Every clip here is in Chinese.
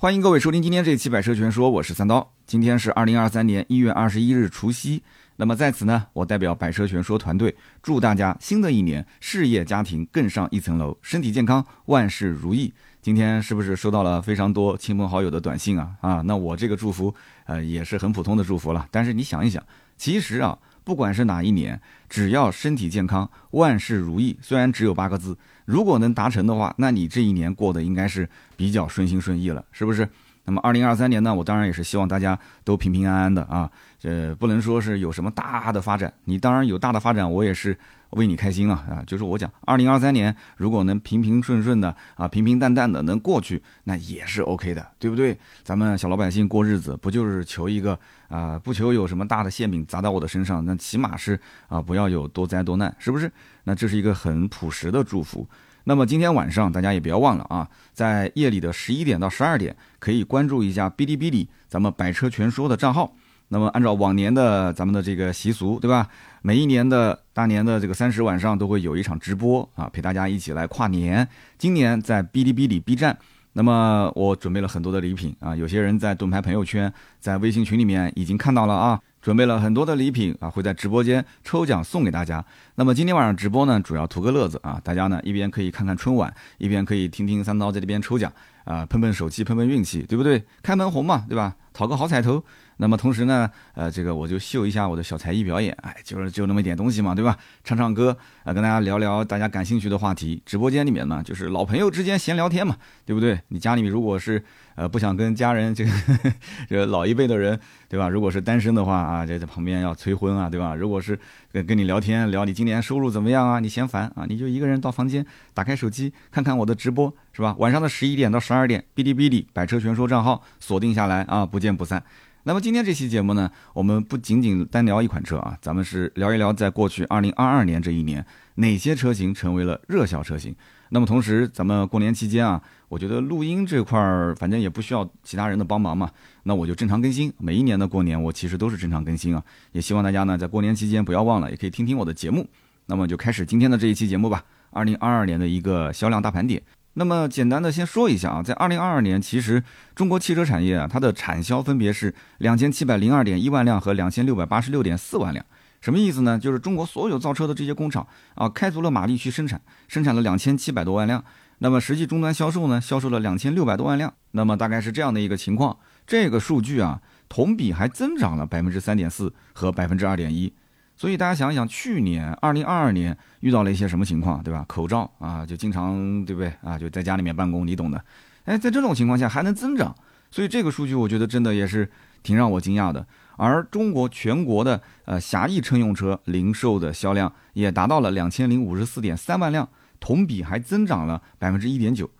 欢迎各位收听今天这一期《百车全说》，我是三刀。今天是二零二三年一月二十一日除夕，那么在此呢，我代表《百车全说》团队，祝大家新的一年事业家庭更上一层楼，身体健康，万事如意。今天是不是收到了非常多亲朋好友的短信啊？啊，那我这个祝福，呃，也是很普通的祝福了。但是你想一想，其实啊，不管是哪一年，只要身体健康，万事如意，虽然只有八个字。如果能达成的话，那你这一年过得应该是比较顺心顺意了，是不是？那么二零二三年呢，我当然也是希望大家都平平安安的啊，呃，不能说是有什么大的发展，你当然有大的发展，我也是为你开心啊啊！就是我讲，二零二三年如果能平平顺顺的啊，平平淡淡的能过去，那也是 OK 的，对不对？咱们小老百姓过日子，不就是求一个啊，不求有什么大的馅饼砸到我的身上，那起码是啊，不要有多灾多难，是不是？那这是一个很朴实的祝福。那么今天晚上大家也不要忘了啊，在夜里的十一点到十二点，可以关注一下哔哩哔哩咱们百车全说的账号。那么按照往年的咱们的这个习俗，对吧？每一年的大年的这个三十晚上都会有一场直播啊，陪大家一起来跨年。今年在哔哩哔哩 B 站，那么我准备了很多的礼品啊，有些人在盾牌朋友圈、在微信群里面已经看到了啊。准备了很多的礼品啊，会在直播间抽奖送给大家。那么今天晚上直播呢，主要图个乐子啊，大家呢一边可以看看春晚，一边可以听听三刀在这边抽奖啊，碰碰手气，碰碰运气，对不对？开门红嘛，对吧？讨个好彩头。那么同时呢，呃，这个我就秀一下我的小才艺表演，哎，就是就那么一点东西嘛，对吧？唱唱歌啊，跟大家聊聊大家感兴趣的话题。直播间里面呢，就是老朋友之间闲聊天嘛，对不对？你家里面如果是呃不想跟家人这个 这老一辈的人，对吧？如果是单身的话啊，这在旁边要催婚啊，对吧？如果是跟跟你聊天聊你今年收入怎么样啊，你嫌烦啊，你就一个人到房间打开手机看看我的直播，是吧？晚上的十一点到十二点，哔哩哔哩百车全说账号锁定下来啊，不不见不散。那么今天这期节目呢，我们不仅仅单聊一款车啊，咱们是聊一聊在过去二零二二年这一年，哪些车型成为了热销车型。那么同时，咱们过年期间啊，我觉得录音这块儿反正也不需要其他人的帮忙嘛，那我就正常更新。每一年的过年，我其实都是正常更新啊，也希望大家呢在过年期间不要忘了，也可以听听我的节目。那么就开始今天的这一期节目吧，二零二二年的一个销量大盘点。那么简单的先说一下啊，在二零二二年，其实中国汽车产业啊，它的产销分别是两千七百零二点一万辆和两千六百八十六点四万辆。什么意思呢？就是中国所有造车的这些工厂啊，开足了马力去生产，生产了两千七百多万辆。那么实际终端销售呢，销售了两千六百多万辆。那么大概是这样的一个情况。这个数据啊，同比还增长了百分之三点四和百分之二点一。所以大家想一想，去年二零二二年遇到了一些什么情况，对吧？口罩啊，就经常对不对啊？就在家里面办公，你懂的。哎，在这种情况下还能增长，所以这个数据我觉得真的也是挺让我惊讶的。而中国全国的呃狭义乘用车零售的销量也达到了两千零五十四点三万辆，同比还增长了百分之一点九。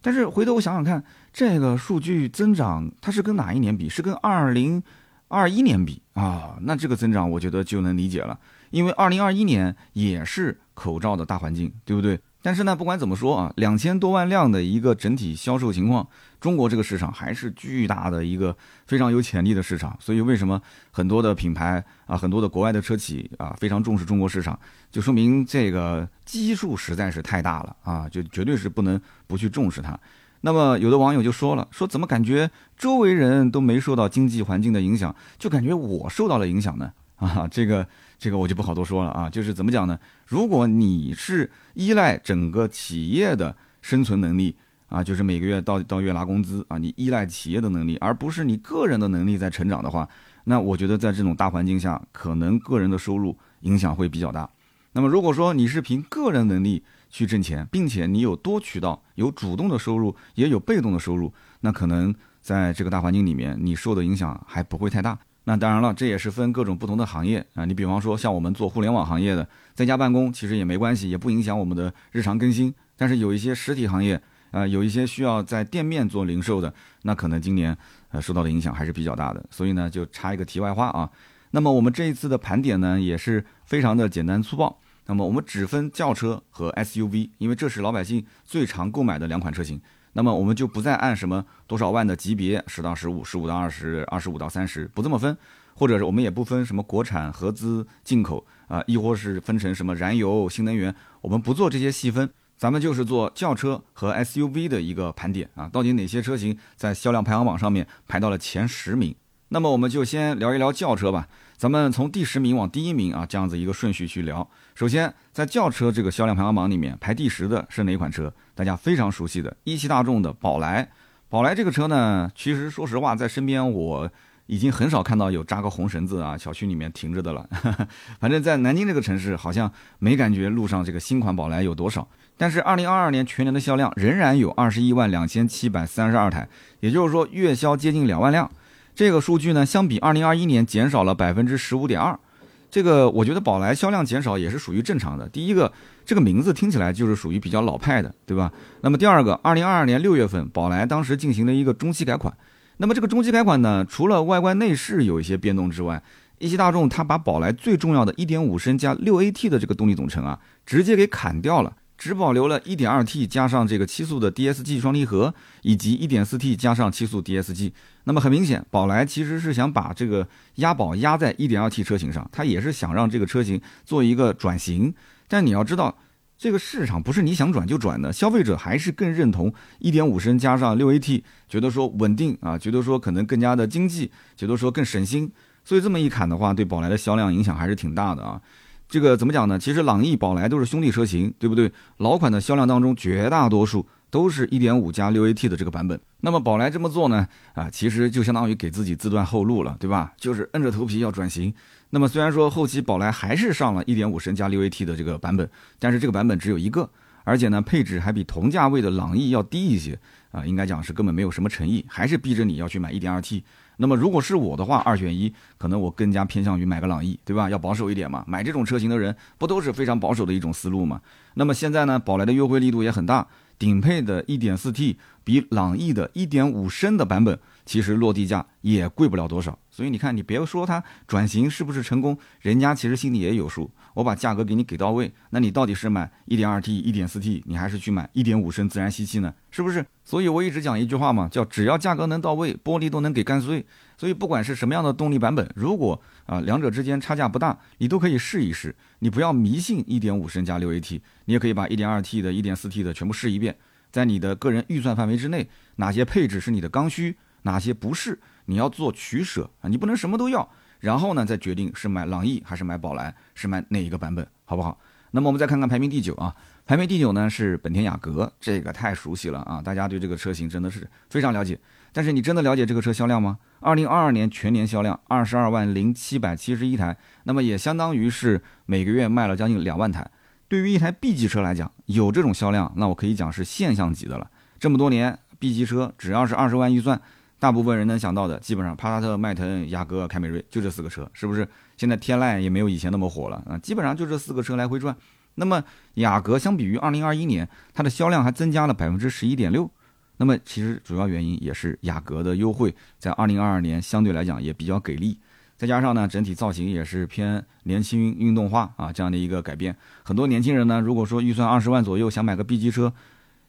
但是回头我想想看，这个数据增长它是跟哪一年比？是跟二零？二一年比啊，那这个增长我觉得就能理解了，因为二零二一年也是口罩的大环境，对不对？但是呢，不管怎么说啊，两千多万辆的一个整体销售情况，中国这个市场还是巨大的一个非常有潜力的市场。所以为什么很多的品牌啊，很多的国外的车企啊，非常重视中国市场，就说明这个基数实在是太大了啊，就绝对是不能不去重视它。那么有的网友就说了，说怎么感觉周围人都没受到经济环境的影响，就感觉我受到了影响呢？啊，这个这个我就不好多说了啊。就是怎么讲呢？如果你是依赖整个企业的生存能力啊，就是每个月到到月拿工资啊，你依赖企业的能力，而不是你个人的能力在成长的话，那我觉得在这种大环境下，可能个人的收入影响会比较大。那么如果说你是凭个人能力，去挣钱，并且你有多渠道，有主动的收入，也有被动的收入，那可能在这个大环境里面，你受的影响还不会太大。那当然了，这也是分各种不同的行业啊。你比方说像我们做互联网行业的，在家办公其实也没关系，也不影响我们的日常更新。但是有一些实体行业，啊，有一些需要在店面做零售的，那可能今年呃受到的影响还是比较大的。所以呢，就插一个题外话啊。那么我们这一次的盘点呢，也是非常的简单粗暴。那么我们只分轿车和 SUV，因为这是老百姓最常购买的两款车型。那么我们就不再按什么多少万的级别，十到十五、十五到二十、二十五到三十，不这么分，或者是我们也不分什么国产、合资、进口啊，亦或是分成什么燃油、新能源，我们不做这些细分。咱们就是做轿车和 SUV 的一个盘点啊，到底哪些车型在销量排行榜上面排到了前十名？那么我们就先聊一聊轿车吧，咱们从第十名往第一名啊，这样子一个顺序去聊。首先，在轿车这个销量排行榜里面排第十的是哪款车？大家非常熟悉的一汽大众的宝来。宝来这个车呢，其实说实话，在身边我。已经很少看到有扎个红绳子啊，小区里面停着的了。反正，在南京这个城市，好像没感觉路上这个新款宝来有多少。但是，二零二二年全年的销量仍然有二十一万两千七百三十二台，也就是说月销接近两万辆。这个数据呢，相比二零二一年减少了百分之十五点二。这个我觉得宝来销量减少也是属于正常的。第一个，这个名字听起来就是属于比较老派的，对吧？那么第二个，二零二二年六月份，宝来当时进行了一个中期改款。那么这个中期改款呢，除了外观内饰有一些变动之外，一汽大众它把宝来最重要的一点五升加六 AT 的这个动力总成啊，直接给砍掉了，只保留了一点二 T 加上这个七速的 DSG 双离合，以及一点四 T 加上七速 DSG。那么很明显，宝来其实是想把这个押宝压在一点二 T 车型上，它也是想让这个车型做一个转型。但你要知道。这个市场不是你想转就转的，消费者还是更认同1.5升加上 6AT，觉得说稳定啊，觉得说可能更加的经济，觉得说更省心，所以这么一砍的话，对宝来的销量影响还是挺大的啊。这个怎么讲呢？其实朗逸、宝来都是兄弟车型，对不对？老款的销量当中，绝大多数都是一点五加六 AT 的这个版本。那么宝来这么做呢？啊，其实就相当于给自己自断后路了，对吧？就是硬着头皮要转型。那么虽然说后期宝来还是上了一点五升加六 AT 的这个版本，但是这个版本只有一个，而且呢配置还比同价位的朗逸要低一些啊，应该讲是根本没有什么诚意，还是逼着你要去买一点二 T。那么如果是我的话，二选一，可能我更加偏向于买个朗逸，对吧？要保守一点嘛，买这种车型的人不都是非常保守的一种思路嘛？那么现在呢，宝来的优惠力度也很大，顶配的一点四 T 比朗逸的一点五升的版本。其实落地价也贵不了多少，所以你看，你别说它转型是不是成功，人家其实心里也有数。我把价格给你给到位，那你到底是买 1.2T、1.4T，你还是去买1.5升自然吸气呢？是不是？所以我一直讲一句话嘛，叫只要价格能到位，玻璃都能给干碎。所以不管是什么样的动力版本，如果啊两者之间差价不大，你都可以试一试。你不要迷信1.5升加 6AT，你也可以把 1.2T 的、1.4T 的全部试一遍，在你的个人预算范围之内，哪些配置是你的刚需？哪些不是？你要做取舍啊！你不能什么都要，然后呢再决定是买朗逸还是买宝来，是买哪一个版本，好不好？那么我们再看看排名第九啊，排名第九呢是本田雅阁，这个太熟悉了啊，大家对这个车型真的是非常了解。但是你真的了解这个车销量吗？二零二二年全年销量二十二万零七百七十一台，那么也相当于是每个月卖了将近两万台。对于一台 B 级车来讲，有这种销量，那我可以讲是现象级的了。这么多年 B 级车只要是二十万预算。大部分人能想到的，基本上帕萨特、迈腾、雅阁、凯美瑞就这四个车，是不是？现在天籁也没有以前那么火了啊，基本上就这四个车来回转。那么雅阁相比于二零二一年，它的销量还增加了百分之十一点六。那么其实主要原因也是雅阁的优惠在二零二二年相对来讲也比较给力，再加上呢整体造型也是偏年轻运动化啊这样的一个改变。很多年轻人呢，如果说预算二十万左右想买个 B 级车。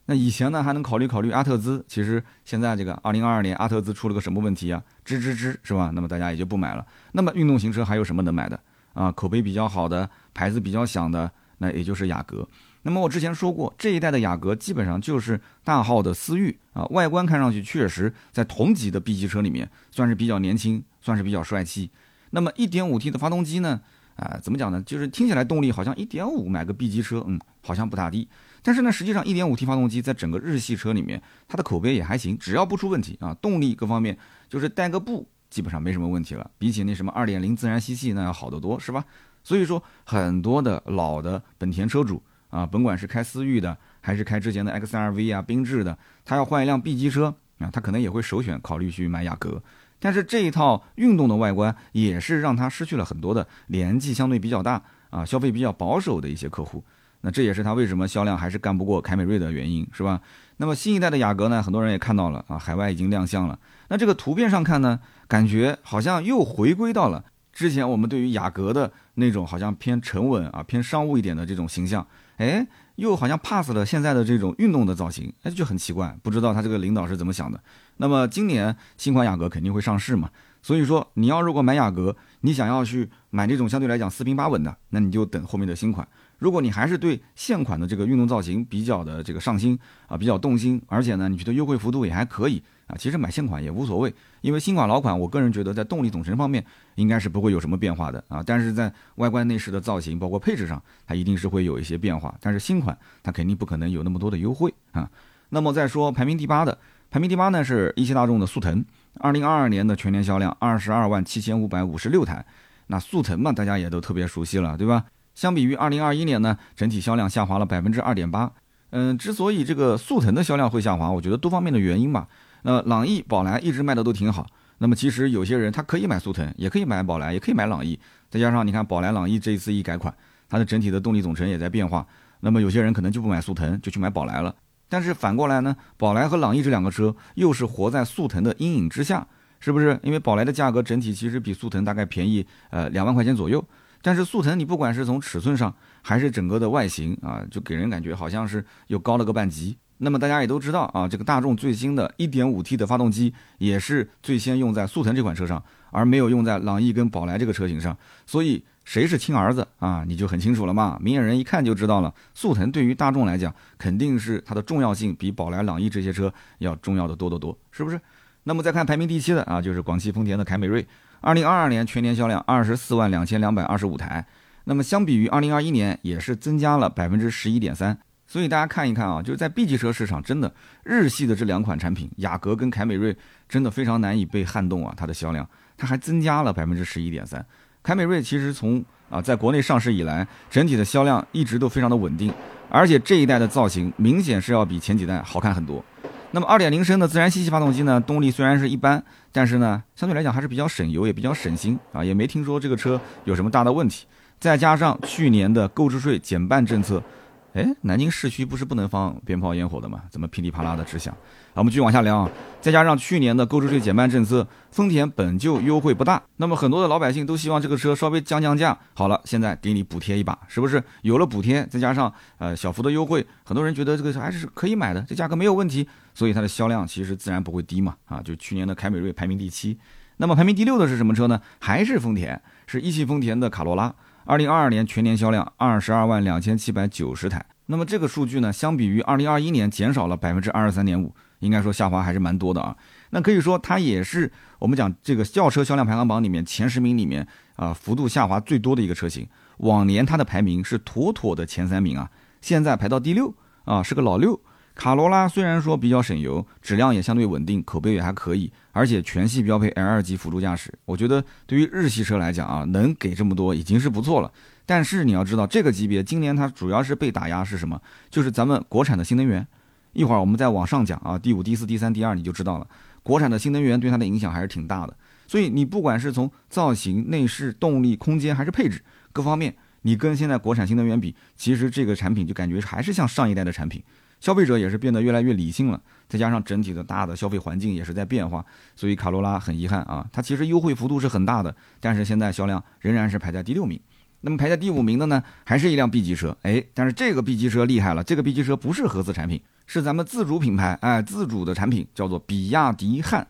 那以前呢还能考虑考虑阿特兹，其实现在这个二零二二年阿特兹出了个什么问题啊？吱吱吱是吧？那么大家也就不买了。那么运动型车还有什么能买的啊？口碑比较好的、牌子比较响的，那也就是雅阁。那么我之前说过，这一代的雅阁基本上就是大号的思域啊，外观看上去确实在同级的 B 级车里面算是比较年轻，算是比较帅气。那么 1.5T 的发动机呢？啊，怎么讲呢？就是听起来动力好像1.5买个 B 级车，嗯，好像不咋地。但是呢，实际上 1.5T 发动机在整个日系车里面，它的口碑也还行，只要不出问题啊，动力各方面就是带个步，基本上没什么问题了。比起那什么2.0自然吸气那要好得多，是吧？所以说，很多的老的本田车主啊，甭管是开思域的，还是开之前的 XRV 啊、缤智的，他要换一辆 B 级车啊，他可能也会首选考虑去买雅阁。但是这一套运动的外观，也是让他失去了很多的年纪相对比较大啊、消费比较保守的一些客户。那这也是它为什么销量还是干不过凯美瑞的原因，是吧？那么新一代的雅阁呢，很多人也看到了啊，海外已经亮相了。那这个图片上看呢，感觉好像又回归到了之前我们对于雅阁的那种好像偏沉稳啊、偏商务一点的这种形象，哎，又好像 pass 了现在的这种运动的造型，哎，就很奇怪，不知道他这个领导是怎么想的。那么今年新款雅阁肯定会上市嘛？所以说，你要如果买雅阁，你想要去买这种相对来讲四平八稳的，那你就等后面的新款。如果你还是对现款的这个运动造型比较的这个上心啊，比较动心，而且呢，你觉得优惠幅度也还可以啊，其实买现款也无所谓，因为新款老款，我个人觉得在动力总成方面应该是不会有什么变化的啊，但是在外观内饰的造型，包括配置上，它一定是会有一些变化。但是新款它肯定不可能有那么多的优惠啊。那么再说排名第八的，排名第八呢是一汽大众的速腾。二零二二年的全年销量二十二万七千五百五十六台，那速腾嘛，大家也都特别熟悉了，对吧？相比于二零二一年呢，整体销量下滑了百分之二点八。嗯，之所以这个速腾的销量会下滑，我觉得多方面的原因吧。那朗逸、宝来一直卖的都挺好。那么其实有些人他可以买速腾，也可以买宝来，也可以买朗逸。再加上你看宝来、朗逸这一次一改款，它的整体的动力总成也在变化。那么有些人可能就不买速腾，就去买宝来了。但是反过来呢，宝来和朗逸这两个车又是活在速腾的阴影之下，是不是？因为宝来的价格整体其实比速腾大概便宜呃两万块钱左右，但是速腾你不管是从尺寸上还是整个的外形啊，就给人感觉好像是又高了个半级。那么大家也都知道啊，这个大众最新的一点五 T 的发动机也是最先用在速腾这款车上，而没有用在朗逸跟宝来这个车型上，所以。谁是亲儿子啊？你就很清楚了嘛，明眼人一看就知道了。速腾对于大众来讲，肯定是它的重要性比宝来、朗逸这些车要重要的多得多，是不是？那么再看排名第七的啊，就是广汽丰田的凯美瑞，二零二二年全年销量二十四万两千两百二十五台，那么相比于二零二一年也是增加了百分之十一点三。所以大家看一看啊，就是在 B 级车市场，真的日系的这两款产品，雅阁跟凯美瑞，真的非常难以被撼动啊，它的销量，它还增加了百分之十一点三。凯美瑞其实从啊在国内上市以来，整体的销量一直都非常的稳定，而且这一代的造型明显是要比前几代好看很多。那么2.0升的自然吸气发动机呢，动力虽然是一般，但是呢相对来讲还是比较省油，也比较省心啊，也没听说这个车有什么大的问题。再加上去年的购置税减半政策。哎，南京市区不是不能放鞭炮烟火的吗？怎么噼里啪啦的直响？好，我们继续往下聊啊。再加上去年的购置税减半政策，丰田本就优惠不大，那么很多的老百姓都希望这个车稍微降降价。好了，现在给你补贴一把，是不是？有了补贴，再加上呃小幅的优惠，很多人觉得这个还是可以买的，这价格没有问题，所以它的销量其实自然不会低嘛。啊，就去年的凯美瑞排名第七，那么排名第六的是什么车呢？还是丰田，是一汽丰田的卡罗拉。二零二二年全年销量二十二万两千七百九十台，那么这个数据呢，相比于二零二一年减少了百分之二十三点五，应该说下滑还是蛮多的啊。那可以说它也是我们讲这个轿车销量排行榜里面前十名里面啊幅度下滑最多的一个车型。往年它的排名是妥妥的前三名啊，现在排到第六啊，是个老六。卡罗拉虽然说比较省油，质量也相对稳定，口碑也还可以，而且全系标配 L 二级辅助驾驶。我觉得对于日系车来讲啊，能给这么多已经是不错了。但是你要知道，这个级别今年它主要是被打压是什么？就是咱们国产的新能源。一会儿我们再往上讲啊，第五、第四、第三、第二你就知道了。国产的新能源对它的影响还是挺大的。所以你不管是从造型、内饰、动力、空间还是配置各方面，你跟现在国产新能源比，其实这个产品就感觉还是像上一代的产品。消费者也是变得越来越理性了，再加上整体的大的消费环境也是在变化，所以卡罗拉很遗憾啊，它其实优惠幅度是很大的，但是现在销量仍然是排在第六名。那么排在第五名的呢，还是一辆 B 级车，哎，但是这个 B 级车厉害了，这个 B 级车不是合资产品，是咱们自主品牌，哎，自主的产品叫做比亚迪汉，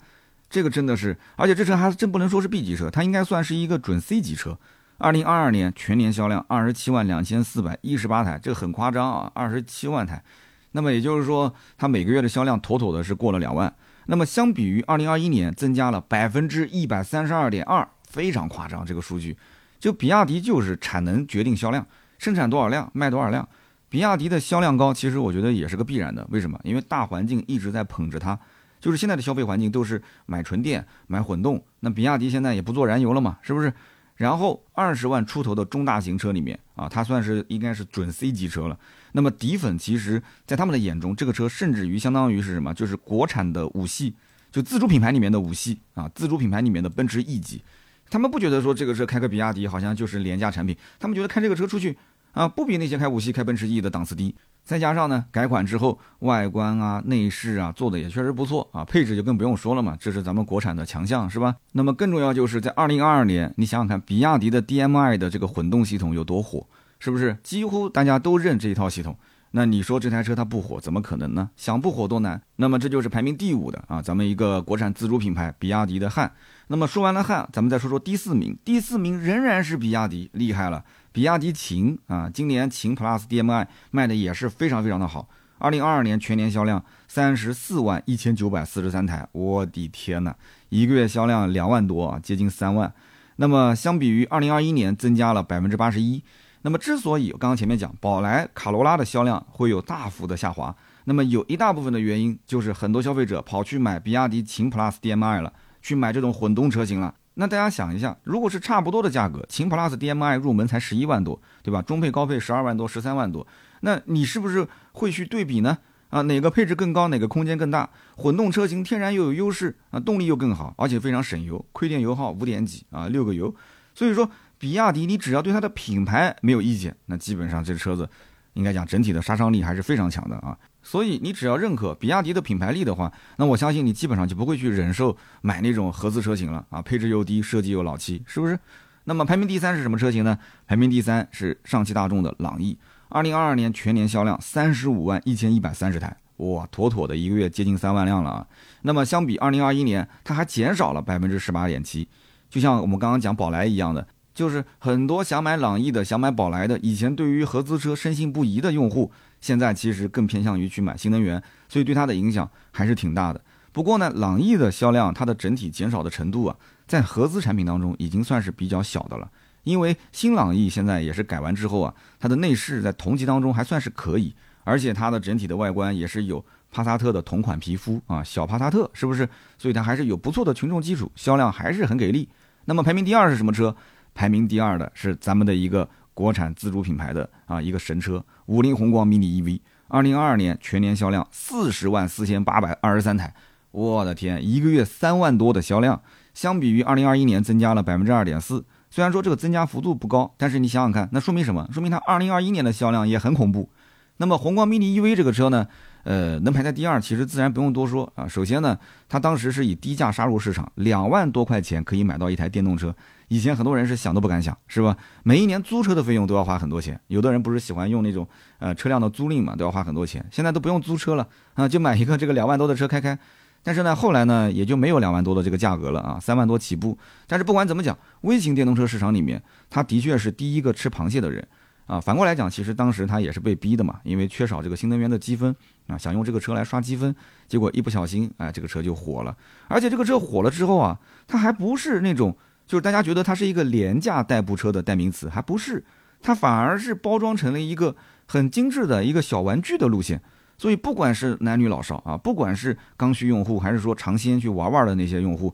这个真的是，而且这车还真不能说是 B 级车，它应该算是一个准 C 级车。二零二二年全年销量二十七万两千四百一十八台，这个很夸张啊，二十七万台。那么也就是说，它每个月的销量妥妥的是过了两万。那么相比于二零二一年，增加了百分之一百三十二点二，非常夸张。这个数据，就比亚迪就是产能决定销量，生产多少辆卖多少辆。比亚迪的销量高，其实我觉得也是个必然的。为什么？因为大环境一直在捧着它，就是现在的消费环境都是买纯电、买混动。那比亚迪现在也不做燃油了嘛，是不是？然后二十万出头的中大型车里面啊，它算是应该是准 C 级车了。那么底粉其实，在他们的眼中，这个车甚至于相当于是什么？就是国产的五系，就自主品牌里面的五系啊，自主品牌里面的奔驰 E 级。他们不觉得说这个车开个比亚迪好像就是廉价产品，他们觉得开这个车出去啊，不比那些开五系、开奔驰 E 的档次低。再加上呢，改款之后外观啊、内饰啊做的也确实不错啊，配置就更不用说了嘛，这是咱们国产的强项，是吧？那么更重要就是在二零二二年，你想想看，比亚迪的 DMI 的这个混动系统有多火，是不是？几乎大家都认这一套系统，那你说这台车它不火，怎么可能呢？想不火多难。那么这就是排名第五的啊，咱们一个国产自主品牌比亚迪的汉。那么说完了汉，咱们再说说第四名，第四名仍然是比亚迪，厉害了，比亚迪秦啊，今年秦 PLUS DM-i 卖的也是非常非常的好。二零二二年全年销量三十四万一千九百四十三台，我的天呐，一个月销量两万多啊，接近三万。那么相比于二零二一年增加了百分之八十一。那么之所以刚刚前面讲宝来、卡罗拉的销量会有大幅的下滑，那么有一大部分的原因就是很多消费者跑去买比亚迪秦 PLUS DM-i 了，去买这种混动车型了。那大家想一下，如果是差不多的价格，秦 PLUS DM-i 入门才十一万多，对吧？中配高配十二万多、十三万多，那你是不是会去对比呢？啊，哪个配置更高，哪个空间更大？混动车型天然又有优势啊，动力又更好，而且非常省油，亏电油耗五点几啊，六个油。所以说，比亚迪你只要对它的品牌没有意见，那基本上这车子应该讲整体的杀伤力还是非常强的啊。所以你只要认可比亚迪的品牌力的话，那我相信你基本上就不会去忍受买那种合资车型了啊，配置又低，设计又老气，是不是？那么排名第三是什么车型呢？排名第三是上汽大众的朗逸。二零二二年全年销量三十五万一千一百三十台，哇，妥妥的一个月接近三万辆了啊！那么相比二零二一年，它还减少了百分之十八点七，就像我们刚刚讲宝来一样的，就是很多想买朗逸的、想买宝来的，以前对于合资车深信不疑的用户，现在其实更偏向于去买新能源，所以对它的影响还是挺大的。不过呢，朗逸的销量它的整体减少的程度啊，在合资产品当中已经算是比较小的了。因为新朗逸现在也是改完之后啊，它的内饰在同级当中还算是可以，而且它的整体的外观也是有帕萨特的同款皮肤啊，小帕萨特是不是？所以它还是有不错的群众基础，销量还是很给力。那么排名第二是什么车？排名第二的是咱们的一个国产自主品牌的啊一个神车五菱宏光 mini EV，二零二二年全年销量四十万四千八百二十三台，我的天，一个月三万多的销量，相比于二零二一年增加了百分之二点四。虽然说这个增加幅度不高，但是你想想看，那说明什么？说明它二零二一年的销量也很恐怖。那么宏光 mini EV 这个车呢，呃，能排在第二，其实自然不用多说啊。首先呢，它当时是以低价杀入市场，两万多块钱可以买到一台电动车。以前很多人是想都不敢想，是吧？每一年租车的费用都要花很多钱，有的人不是喜欢用那种呃车辆的租赁嘛，都要花很多钱。现在都不用租车了啊，就买一个这个两万多的车开开。但是呢，后来呢，也就没有两万多的这个价格了啊，三万多起步。但是不管怎么讲，微型电动车市场里面，他的确是第一个吃螃蟹的人啊。反过来讲，其实当时他也是被逼的嘛，因为缺少这个新能源的积分啊，想用这个车来刷积分，结果一不小心，哎，这个车就火了。而且这个车火了之后啊，它还不是那种，就是大家觉得它是一个廉价代步车的代名词，还不是，它反而是包装成了一个很精致的一个小玩具的路线。所以不管是男女老少啊，不管是刚需用户，还是说尝鲜去玩玩的那些用户，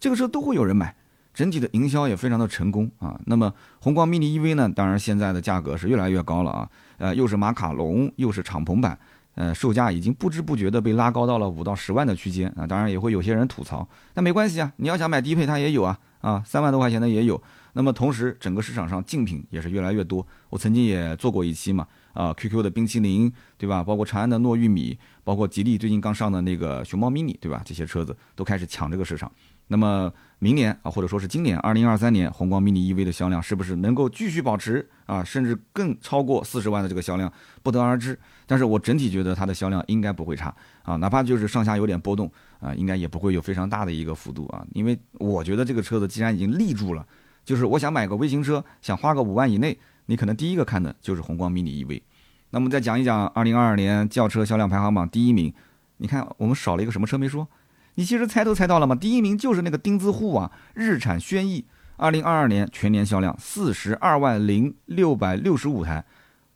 这个车都会有人买，整体的营销也非常的成功啊。那么宏光 mini EV 呢，当然现在的价格是越来越高了啊，呃，又是马卡龙，又是敞篷版，呃，售价已经不知不觉的被拉高到了五到十万的区间啊。当然也会有些人吐槽，但没关系啊，你要想买低配它也有啊，啊，三万多块钱的也有。那么同时整个市场上竞品也是越来越多，我曾经也做过一期嘛。啊，QQ 的冰淇淋，对吧？包括长安的糯玉米，包括吉利最近刚上的那个熊猫 mini，对吧？这些车子都开始抢这个市场。那么明年啊，或者说是今年二零二三年，宏光 mini EV 的销量是不是能够继续保持啊，甚至更超过四十万的这个销量，不得而知。但是我整体觉得它的销量应该不会差啊，哪怕就是上下有点波动啊，应该也不会有非常大的一个幅度啊。因为我觉得这个车子既然已经立住了，就是我想买个微型车，想花个五万以内。你可能第一个看的就是宏光 mini EV，那么再讲一讲二零二二年轿车销量排行榜第一名，你看我们少了一个什么车没说？你其实猜都猜到了吗？第一名就是那个钉子户啊，日产轩逸，二零二二年全年销量四十二万零六百六十五台，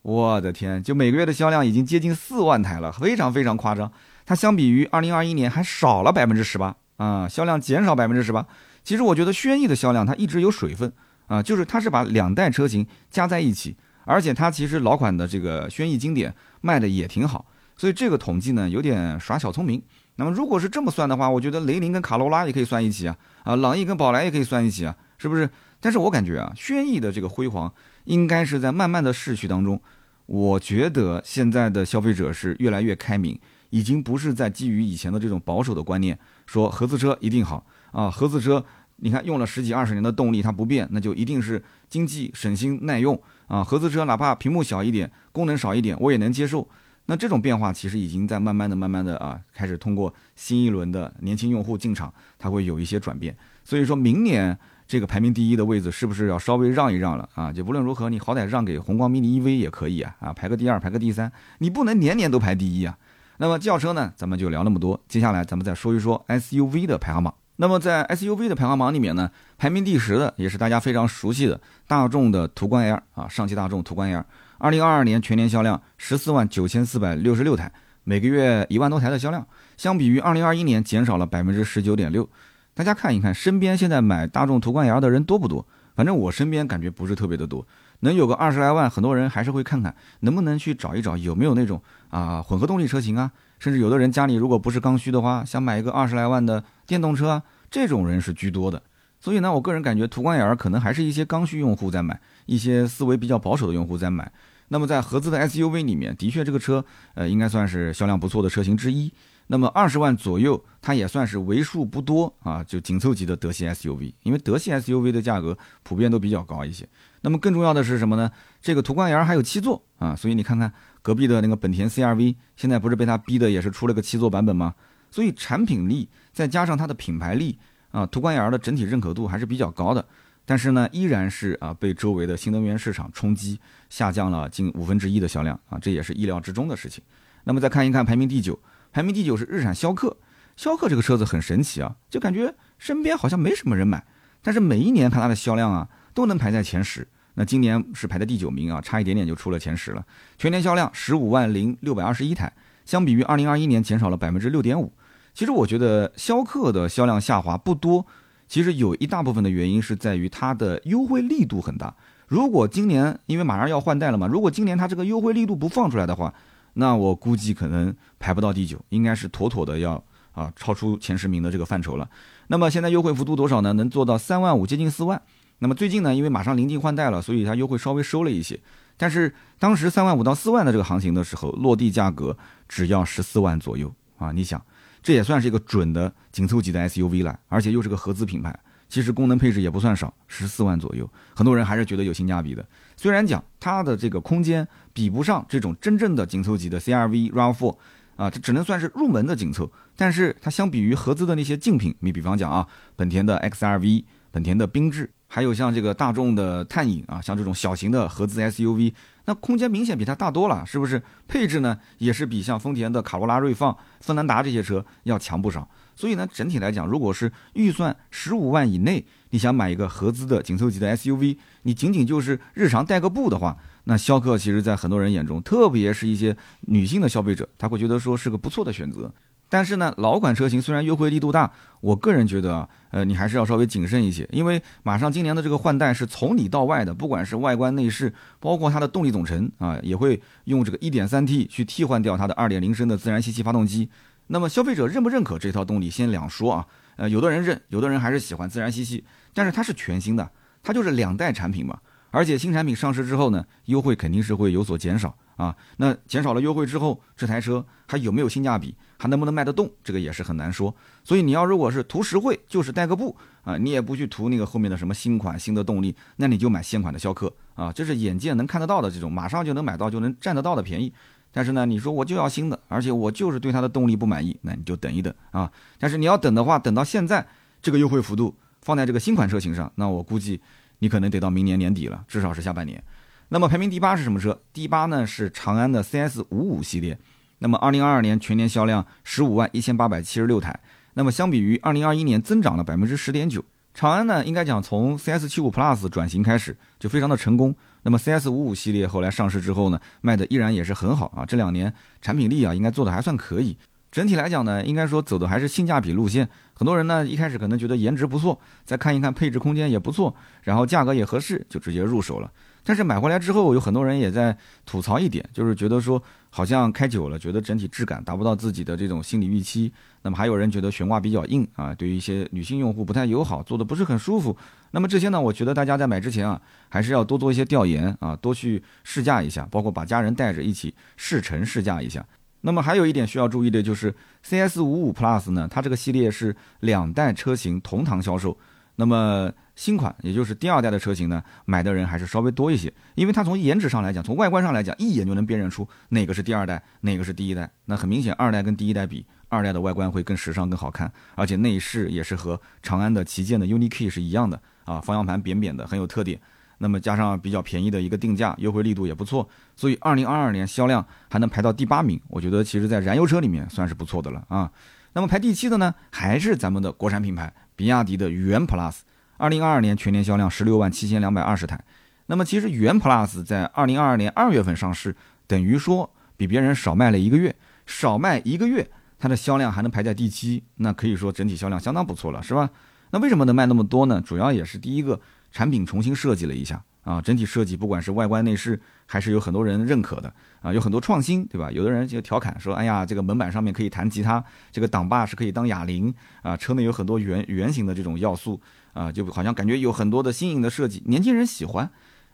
我的天，就每个月的销量已经接近四万台了，非常非常夸张。它相比于二零二一年还少了百分之十八啊，销量减少百分之十八。其实我觉得轩逸的销量它一直有水分。啊，就是它是把两代车型加在一起，而且它其实老款的这个轩逸经典卖的也挺好，所以这个统计呢有点耍小聪明。那么如果是这么算的话，我觉得雷凌跟卡罗拉也可以算一起啊，啊，朗逸跟宝来也可以算一起啊，是不是？但是我感觉啊，轩逸的这个辉煌应该是在慢慢的逝去当中。我觉得现在的消费者是越来越开明，已经不是在基于以前的这种保守的观念，说合资车一定好啊，合资车。你看用了十几二十年的动力它不变，那就一定是经济、省心、耐用啊。合资车哪怕屏幕小一点，功能少一点，我也能接受。那这种变化其实已经在慢慢的、慢慢的啊，开始通过新一轮的年轻用户进场，它会有一些转变。所以说明年这个排名第一的位置是不是要稍微让一让了啊？就无论如何，你好歹让给宏光 mini EV 也可以啊，啊，排个第二，排个第三，你不能年年都排第一啊。那么轿车呢，咱们就聊那么多，接下来咱们再说一说 SUV 的排行榜。那么在 SUV 的排行榜里面呢，排名第十的也是大家非常熟悉的大众的途观 L 啊，上汽大众途观 L。二零二二年全年销量十四万九千四百六十六台，每个月一万多台的销量，相比于二零二一年减少了百分之十九点六。大家看一看，身边现在买大众途观 L 的人多不多？反正我身边感觉不是特别的多，能有个二十来万，很多人还是会看看能不能去找一找有没有那种啊混合动力车型啊，甚至有的人家里如果不是刚需的话，想买一个二十来万的电动车啊，这种人是居多的。所以呢，我个人感觉途观 L 可能还是一些刚需用户在买，一些思维比较保守的用户在买。那么在合资的 SUV 里面，的确这个车，呃，应该算是销量不错的车型之一。那么二十万左右，它也算是为数不多啊，就紧凑级的德系 SUV。因为德系 SUV 的价格普遍都比较高一些。那么更重要的是什么呢？这个途观 L 还有七座啊，所以你看看隔壁的那个本田 CRV，现在不是被它逼的也是出了个七座版本吗？所以产品力再加上它的品牌力啊，途观 L 的整体认可度还是比较高的。但是呢，依然是啊被周围的新能源市场冲击。下降了近五分之一的销量啊，这也是意料之中的事情。那么再看一看排名第九，排名第九是日产逍客。逍客这个车子很神奇啊，就感觉身边好像没什么人买，但是每一年看它的销量啊，都能排在前十。那今年是排在第九名啊，差一点点就出了前十了。全年销量十五万零六百二十一台，相比于二零二一年减少了百分之六点五。其实我觉得逍客的销量下滑不多，其实有一大部分的原因是在于它的优惠力度很大。如果今年因为马上要换代了嘛，如果今年它这个优惠力度不放出来的话，那我估计可能排不到第九，应该是妥妥的要啊超出前十名的这个范畴了。那么现在优惠幅度多少呢？能做到三万五，接近四万。那么最近呢，因为马上临近换代了，所以它优惠稍微收了一些。但是当时三万五到四万的这个行情的时候，落地价格只要十四万左右啊！你想，这也算是一个准的紧凑级的 SUV 了，而且又是个合资品牌。其实功能配置也不算少，十四万左右，很多人还是觉得有性价比的。虽然讲它的这个空间比不上这种真正的紧凑级的 CRV、RAV4，啊，这只能算是入门的紧凑。但是它相比于合资的那些竞品，你比方讲啊，本田的 XRV、本田的缤智，还有像这个大众的探影啊，像这种小型的合资 SUV，那空间明显比它大多了，是不是？配置呢，也是比像丰田的卡罗拉、锐放、芬兰达这些车要强不少。所以呢，整体来讲，如果是预算十五万以内，你想买一个合资的紧凑级的 SUV，你仅仅就是日常代个步的话，那逍客其实在很多人眼中，特别是一些女性的消费者，他会觉得说是个不错的选择。但是呢，老款车型虽然优惠力度大，我个人觉得啊，呃，你还是要稍微谨慎一些，因为马上今年的这个换代是从里到外的，不管是外观内饰，包括它的动力总成啊，也会用这个 1.3T 去替换掉它的2.0升的自然吸气发动机。那么消费者认不认可这套动力，先两说啊。呃，有的人认，有的人还是喜欢自然吸气。但是它是全新的，它就是两代产品嘛。而且新产品上市之后呢，优惠肯定是会有所减少啊。那减少了优惠之后，这台车还有没有性价比，还能不能卖得动，这个也是很难说。所以你要如果是图实惠，就是带个步啊，你也不去图那个后面的什么新款新的动力，那你就买现款的逍客啊，这是眼见能看得到的这种，马上就能买到就能占得到的便宜。但是呢，你说我就要新的，而且我就是对它的动力不满意，那你就等一等啊。但是你要等的话，等到现在这个优惠幅度放在这个新款车型上，那我估计你可能得到明年年底了，至少是下半年。那么排名第八是什么车？第八呢是长安的 CS 五五系列。那么二零二二年全年销量十五万一千八百七十六台，那么相比于二零二一年增长了百分之十点九。长安呢，应该讲从 CS 七五 Plus 转型开始就非常的成功。那么 CS 五五系列后来上市之后呢，卖的依然也是很好啊。这两年产品力啊，应该做的还算可以。整体来讲呢，应该说走的还是性价比路线。很多人呢一开始可能觉得颜值不错，再看一看配置空间也不错，然后价格也合适，就直接入手了。但是买回来之后，有很多人也在吐槽一点，就是觉得说好像开久了，觉得整体质感达不到自己的这种心理预期。那么还有人觉得悬挂比较硬啊，对于一些女性用户不太友好，坐的不是很舒服。那么这些呢，我觉得大家在买之前啊，还是要多做一些调研啊，多去试驾一下，包括把家人带着一起试乘试驾一下。那么还有一点需要注意的就是，CS 五五 Plus 呢，它这个系列是两代车型同堂销售。那么新款，也就是第二代的车型呢，买的人还是稍微多一些，因为它从颜值上来讲，从外观上来讲，一眼就能辨认出哪个是第二代，哪个是第一代。那很明显，二代跟第一代比，二代的外观会更时尚、更好看，而且内饰也是和长安的旗舰的 UNI-K 是一样的啊，方向盘扁扁的，很有特点。那么加上比较便宜的一个定价，优惠力度也不错，所以二零二二年销量还能排到第八名，我觉得其实在燃油车里面算是不错的了啊。那么排第七的呢，还是咱们的国产品牌。比亚迪的元 Plus，二零二二年全年销量十六万七千两百二十台。那么其实元 Plus 在二零二二年二月份上市，等于说比别人少卖了一个月，少卖一个月，它的销量还能排在第七，那可以说整体销量相当不错了，是吧？那为什么能卖那么多呢？主要也是第一个产品重新设计了一下。啊，整体设计不管是外观内饰，还是有很多人认可的啊，有很多创新，对吧？有的人就调侃说，哎呀，这个门板上面可以弹吉他，这个挡把是可以当哑铃啊，车内有很多圆圆形的这种要素啊，就好像感觉有很多的新颖的设计，年轻人喜欢。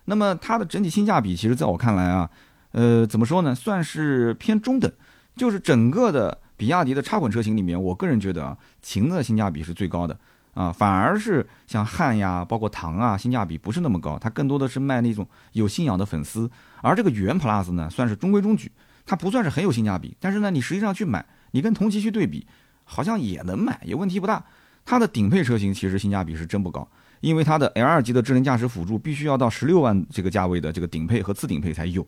那么它的整体性价比，其实在我看来啊，呃，怎么说呢，算是偏中等，就是整个的比亚迪的插混车型里面，我个人觉得啊，秦的性价比是最高的。啊，反而是像汉呀，包括唐啊，性价比不是那么高，它更多的是卖那种有信仰的粉丝。而这个元 Plus 呢，算是中规中矩，它不算是很有性价比，但是呢，你实际上去买，你跟同期去对比，好像也能买，也问题不大。它的顶配车型其实性价比是真不高，因为它的 L 二级的智能驾驶辅助必须要到十六万这个价位的这个顶配和次顶配才有。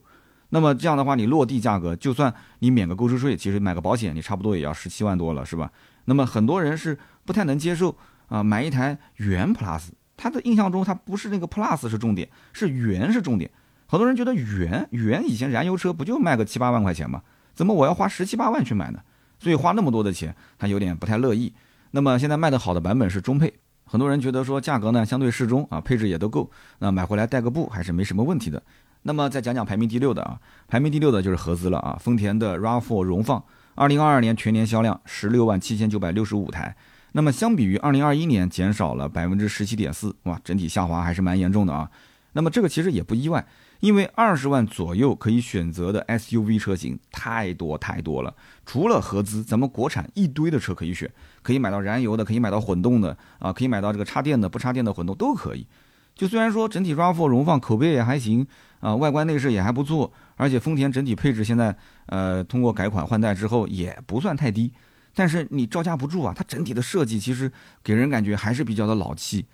那么这样的话，你落地价格，就算你免个购置税，其实买个保险，你差不多也要十七万多了，是吧？那么很多人是不太能接受。啊，买一台元 Plus，他的印象中它不是那个 Plus 是重点，是元是重点。很多人觉得元元以前燃油车不就卖个七八万块钱吗？怎么我要花十七八万去买呢？所以花那么多的钱，他有点不太乐意。那么现在卖的好的版本是中配，很多人觉得说价格呢相对适中啊，配置也都够，那买回来带个步还是没什么问题的。那么再讲讲排名第六的啊，排名第六的就是合资了啊，丰田的 RAV4 荣放，二零二二年全年销量十六万七千九百六十五台。那么相比于二零二一年减少了百分之十七点四，哇，整体下滑还是蛮严重的啊。那么这个其实也不意外，因为二十万左右可以选择的 SUV 车型太多太多了。除了合资，咱们国产一堆的车可以选，可以买到燃油的，可以买到混动的啊，可以买到这个插电的、不插电的混动都可以。就虽然说整体 RAV4 荣放口碑也还行啊，外观内饰也还不错，而且丰田整体配置现在呃通过改款换代之后也不算太低。但是你招架不住啊！它整体的设计其实给人感觉还是比较的老气，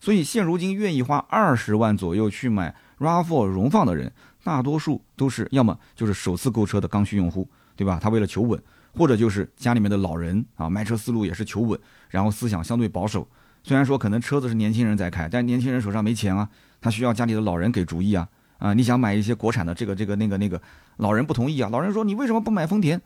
所以现如今愿意花二十万左右去买 RAV4 荣放的人，大多数都是要么就是首次购车的刚需用户，对吧？他为了求稳，或者就是家里面的老人啊，卖车思路也是求稳，然后思想相对保守。虽然说可能车子是年轻人在开，但年轻人手上没钱啊，他需要家里的老人给主意啊啊！你想买一些国产的这个这个那个那个，老人不同意啊，老人说你为什么不买丰田？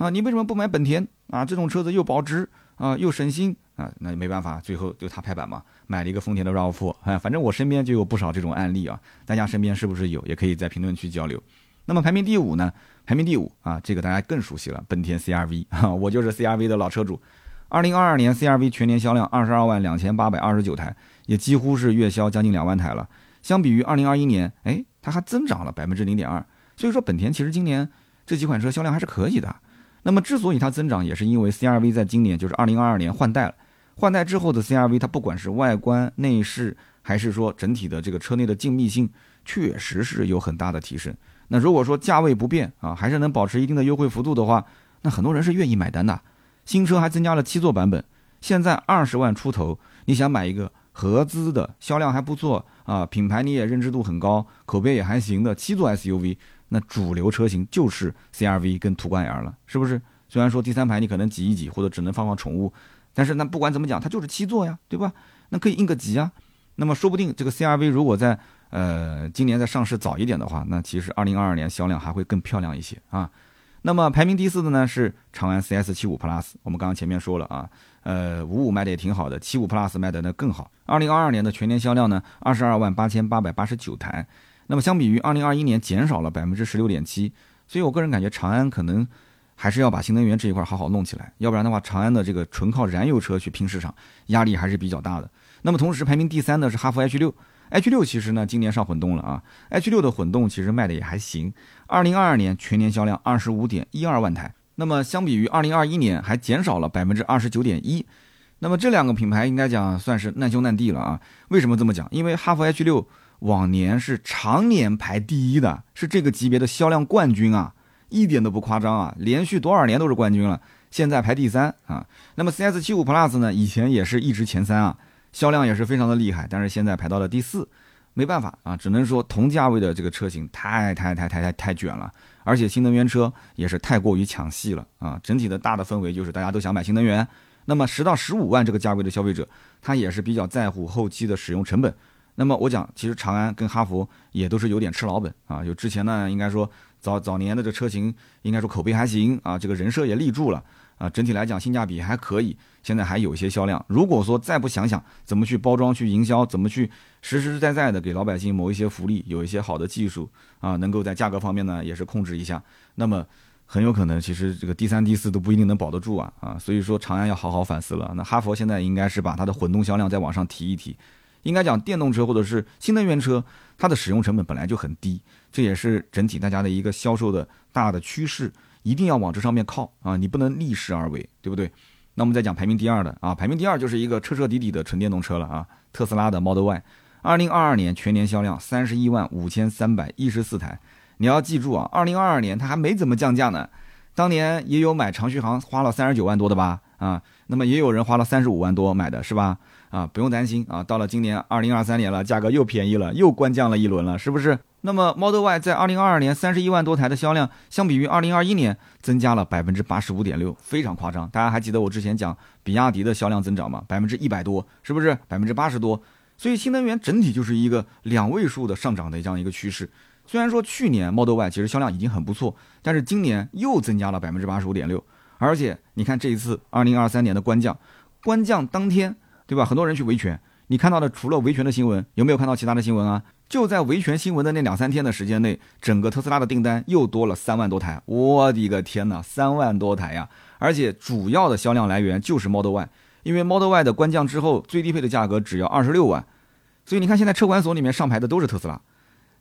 啊，你为什么不买本田啊？这种车子又保值啊，又省心啊，那没办法，最后就他拍板嘛，买了一个丰田的 RAV4。哎，反正我身边就有不少这种案例啊，大家身边是不是有？也可以在评论区交流。那么排名第五呢？排名第五啊，这个大家更熟悉了，本田 CRV 啊，我就是 CRV 的老车主。二零二二年 CRV 全年销量二十二万两千八百二十九台，也几乎是月销将近两万台了。相比于二零二一年，哎，它还增长了百分之零点二。所以说，本田其实今年这几款车销量还是可以的。那么之所以它增长，也是因为 CRV 在今年就是二零二二年换代了，换代之后的 CRV，它不管是外观内饰，还是说整体的这个车内的静谧性，确实是有很大的提升。那如果说价位不变啊，还是能保持一定的优惠幅度的话，那很多人是愿意买单的。新车还增加了七座版本，现在二十万出头，你想买一个合资的，销量还不错啊，品牌你也认知度很高，口碑也还行的七座 SUV。那主流车型就是 CRV 跟途观 L 了，是不是？虽然说第三排你可能挤一挤，或者只能放放宠物，但是那不管怎么讲，它就是七座呀，对吧？那可以应个急啊。那么说不定这个 CRV 如果在呃今年在上市早一点的话，那其实2022年销量还会更漂亮一些啊。那么排名第四的呢是长安 CS75 Plus，我们刚刚前面说了啊，呃五五卖的也挺好的七五 Plus 卖的那更好。2022年的全年销量呢22万八千八百八十九台。那么相比于二零二一年减少了百分之十六点七，所以我个人感觉长安可能还是要把新能源这一块好好弄起来，要不然的话，长安的这个纯靠燃油车去拼市场，压力还是比较大的。那么同时排名第三的是哈弗 H 六，H 六其实呢今年上混动了啊，H 六的混动其实卖的也还行，二零二二年全年销量二十五点一二万台，那么相比于二零二一年还减少了百分之二十九点一。那么这两个品牌应该讲算是难兄难弟了啊。为什么这么讲？因为哈弗 H 六往年是常年排第一的，是这个级别的销量冠军啊，一点都不夸张啊，连续多少年都是冠军了。现在排第三啊。那么 CS 七五 Plus 呢，以前也是一直前三啊，销量也是非常的厉害，但是现在排到了第四。没办法啊，只能说同价位的这个车型太太太太太太卷了，而且新能源车也是太过于抢戏了啊。整体的大的氛围就是大家都想买新能源。那么十到十五万这个价位的消费者，他也是比较在乎后期的使用成本。那么我讲，其实长安跟哈弗也都是有点吃老本啊。就之前呢，应该说早早年的这车型，应该说口碑还行啊，这个人设也立住了。啊，整体来讲性价比还可以，现在还有一些销量。如果说再不想想怎么去包装、去营销，怎么去实实在在的给老百姓谋一些福利，有一些好的技术啊，能够在价格方面呢也是控制一下，那么很有可能其实这个第三、第四都不一定能保得住啊啊！所以说长安要好好反思了。那哈佛现在应该是把它的混动销量再往上提一提。应该讲电动车或者是新能源车，它的使用成本本来就很低，这也是整体大家的一个销售的大的趋势。一定要往这上面靠啊！你不能逆势而为，对不对？那我们再讲排名第二的啊，排名第二就是一个彻彻底底的纯电动车了啊，特斯拉的 Model Y，二零二二年全年销量三十一万五千三百一十四台。你要记住啊，二零二二年它还没怎么降价呢，当年也有买长续航花了三十九万多的吧？啊，那么也有人花了三十五万多买的是吧？啊，不用担心啊，到了今年二零二三年了，价格又便宜了，又官降了一轮了，是不是？那么 Model Y 在二零二二年三十一万多台的销量，相比于二零二一年增加了百分之八十五点六，非常夸张。大家还记得我之前讲比亚迪的销量增长吗？百分之一百多，是不是？百分之八十多。所以新能源整体就是一个两位数的上涨的这样一个趋势。虽然说去年 Model Y 其实销量已经很不错，但是今年又增加了百分之八十五点六。而且你看这一次二零二三年的官降，官降当天，对吧？很多人去维权，你看到的除了维权的新闻，有没有看到其他的新闻啊？就在维权新闻的那两三天的时间内，整个特斯拉的订单又多了三万多台，我的个天哪，三万多台呀！而且主要的销量来源就是 Model Y，因为 Model Y 的官降之后，最低配的价格只要二十六万，所以你看现在车管所里面上牌的都是特斯拉，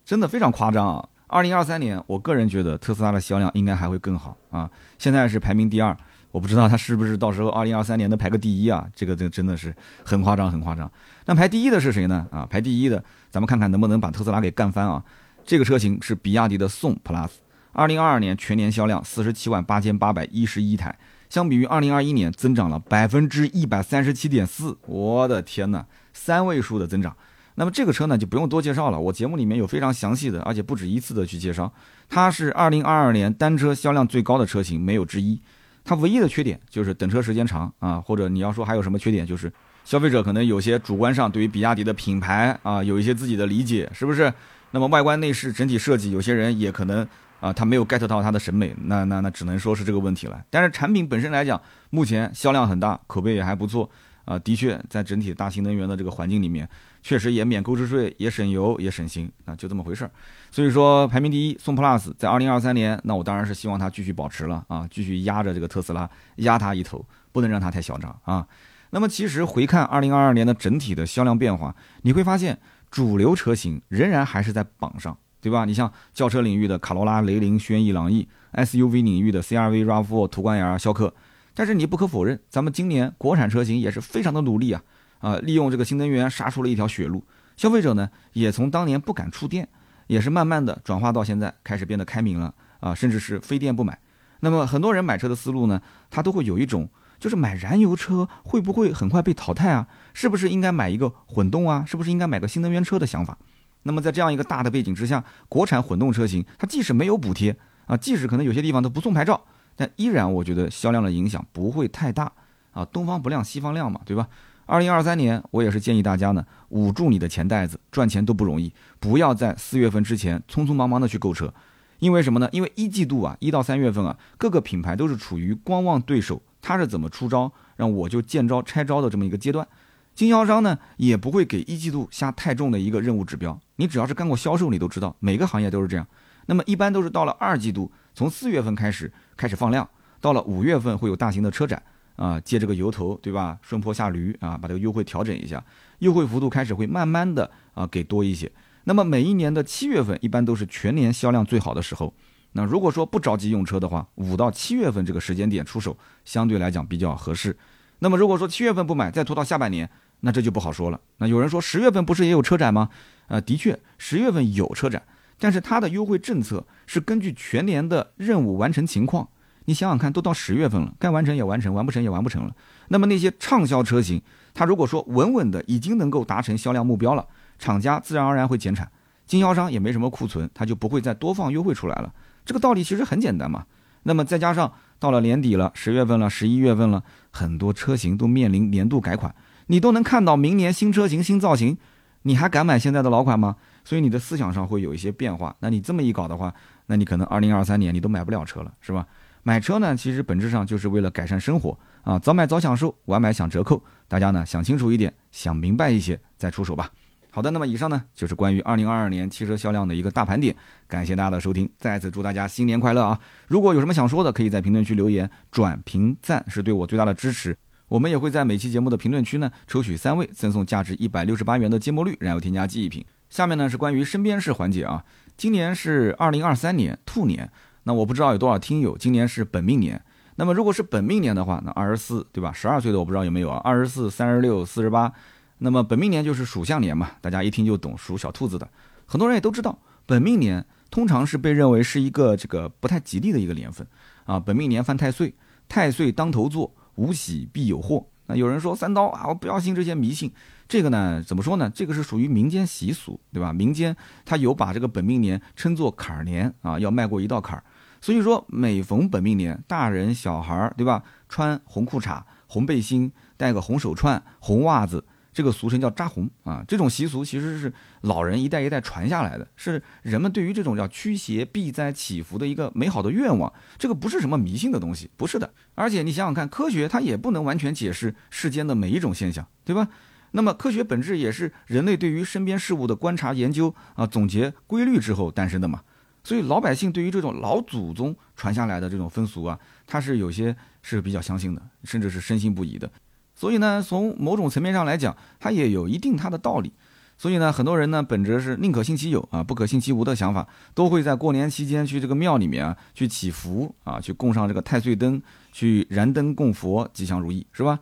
真的非常夸张啊！二零二三年，我个人觉得特斯拉的销量应该还会更好啊，现在是排名第二。我不知道他是不是到时候二零二三年能排个第一啊？这个这真的是很夸张，很夸张。那排第一的是谁呢？啊，排第一的，咱们看看能不能把特斯拉给干翻啊？这个车型是比亚迪的宋 Plus，二零二二年全年销量四十七万八千八百一十一台，相比于二零二一年增长了百分之一百三十七点四。我的天呐，三位数的增长。那么这个车呢就不用多介绍了，我节目里面有非常详细的，而且不止一次的去介绍。它是二零二二年单车销量最高的车型，没有之一。它唯一的缺点就是等车时间长啊，或者你要说还有什么缺点，就是消费者可能有些主观上对于比亚迪的品牌啊有一些自己的理解，是不是？那么外观内饰整体设计，有些人也可能啊他没有 get 到它的审美，那那那只能说是这个问题了。但是产品本身来讲，目前销量很大，口碑也还不错。啊，的确，在整体大新能源的这个环境里面，确实也免购置税，也省油，也省心啊，就这么回事儿。所以说，排名第一，宋 Plus 在二零二三年，那我当然是希望它继续保持了啊，继续压着这个特斯拉，压它一头，不能让它太嚣张啊。那么，其实回看二零二二年的整体的销量变化，你会发现，主流车型仍然还是在榜上，对吧？你像轿车领域的卡罗拉、雷凌、轩逸、朗逸；SUV 领域的 CRV、RAV4、途观 L、逍客。但是你不可否认，咱们今年国产车型也是非常的努力啊，啊，利用这个新能源杀出了一条血路。消费者呢，也从当年不敢触电，也是慢慢的转化到现在开始变得开明了啊，甚至是非电不买。那么很多人买车的思路呢，他都会有一种，就是买燃油车会不会很快被淘汰啊？是不是应该买一个混动啊？是不是应该买个新能源车的想法？那么在这样一个大的背景之下，国产混动车型它即使没有补贴啊，即使可能有些地方都不送牌照。但依然，我觉得销量的影响不会太大啊。东方不亮西方亮嘛，对吧？二零二三年，我也是建议大家呢，捂住你的钱袋子，赚钱都不容易，不要在四月份之前匆匆忙忙的去购车，因为什么呢？因为一季度啊，一到三月份啊，各个品牌都是处于观望对手，他是怎么出招，让我就见招拆招的这么一个阶段。经销商呢，也不会给一季度下太重的一个任务指标。你只要是干过销售，你都知道，每个行业都是这样。那么一般都是到了二季度，从四月份开始。开始放量，到了五月份会有大型的车展啊，借这个由头，对吧？顺坡下驴啊，把这个优惠调整一下，优惠幅度开始会慢慢的啊给多一些。那么每一年的七月份一般都是全年销量最好的时候。那如果说不着急用车的话，五到七月份这个时间点出手，相对来讲比较合适。那么如果说七月份不买，再拖到下半年，那这就不好说了。那有人说十月份不是也有车展吗？呃，的确，十月份有车展，但是它的优惠政策是根据全年的任务完成情况。你想想看，都到十月份了，该完成也完成，完不成也完不成了。那么那些畅销车型，它如果说稳稳的已经能够达成销量目标了，厂家自然而然会减产，经销商也没什么库存，他就不会再多放优惠出来了。这个道理其实很简单嘛。那么再加上到了年底了，十月份了，十一月份了，很多车型都面临年度改款，你都能看到明年新车型、新造型，你还敢买现在的老款吗？所以你的思想上会有一些变化。那你这么一搞的话，那你可能二零二三年你都买不了车了，是吧？买车呢，其实本质上就是为了改善生活啊，早买早享受，晚买享折扣。大家呢想清楚一点，想明白一些再出手吧。好的，那么以上呢就是关于二零二二年汽车销量的一个大盘点。感谢大家的收听，再次祝大家新年快乐啊！如果有什么想说的，可以在评论区留言、转评赞，是对我最大的支持。我们也会在每期节目的评论区呢抽取三位，赠送价值一百六十八元的芥末绿燃油添加记忆品。下面呢是关于身边事环节啊，今年是二零二三年兔年。那我不知道有多少听友今年是本命年，那么如果是本命年的话，那二十四对吧？十二岁的我不知道有没有啊？二十四、三十六、四十八，那么本命年就是属相年嘛，大家一听就懂，属小兔子的，很多人也都知道，本命年通常是被认为是一个这个不太吉利的一个年份啊。本命年犯太岁，太岁当头坐，无喜必有祸。那有人说三刀啊，我不要信这些迷信。这个呢，怎么说呢？这个是属于民间习俗，对吧？民间他有把这个本命年称作坎儿年啊，要迈过一道坎儿。所以说，每逢本命年，大人小孩儿，对吧？穿红裤衩、红背心，戴个红手串、红袜子，这个俗称叫扎红啊。这种习俗其实是老人一代一代传下来的，是人们对于这种叫驱邪避灾祈福的一个美好的愿望。这个不是什么迷信的东西，不是的。而且你想想看，科学它也不能完全解释世间的每一种现象，对吧？那么，科学本质也是人类对于身边事物的观察研究啊，总结规律之后诞生的嘛。所以，老百姓对于这种老祖宗传下来的这种风俗啊，他是有些是比较相信的，甚至是深信不疑的。所以呢，从某种层面上来讲，它也有一定它的道理。所以呢，很多人呢，本着是宁可信其有啊，不可信其无的想法，都会在过年期间去这个庙里面啊，去祈福啊，去供上这个太岁灯，去燃灯供佛，吉祥如意，是吧？